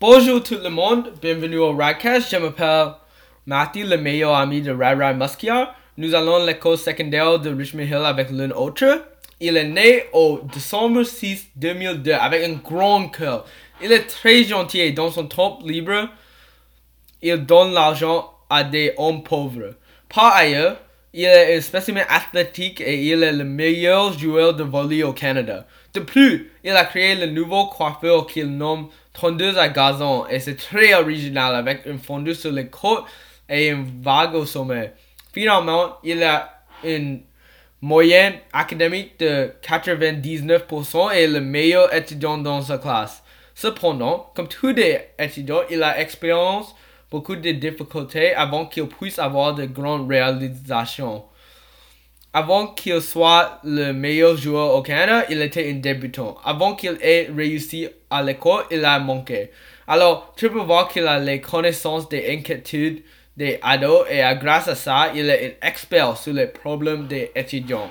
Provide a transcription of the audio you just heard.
Bonjour tout le monde, bienvenue au Radcast. Je m'appelle Matthew, le meilleur ami de Rai Rai Muskia. Nous allons à l'école secondaire de Richmond Hill avec l'un autre. Il est né au décembre 6 2002 avec un grand cœur. Il est très gentil et dans son temps libre, il donne l'argent à des hommes pauvres. Par ailleurs, il est un spécimen athlétique et il est le meilleur joueur de volley au Canada. De plus, il a créé le nouveau coiffeur qu'il nomme tondeuse à gazon et c'est très original avec un fondu sur les côtes et un vague au sommet. Finalement, il a une moyenne académique de 99% et le meilleur étudiant dans sa classe. Cependant, comme tous les étudiants, il a expérience beaucoup de difficultés avant qu'il puisse avoir de grandes réalisations. Avant qu'il soit le meilleur joueur au Canada, il était un débutant. Avant qu'il ait réussi à l'école, il a manqué. Alors, tu peux voir qu'il a les connaissances des inquiétudes des ados et grâce à ça, il est un expert sur les problèmes des étudiants.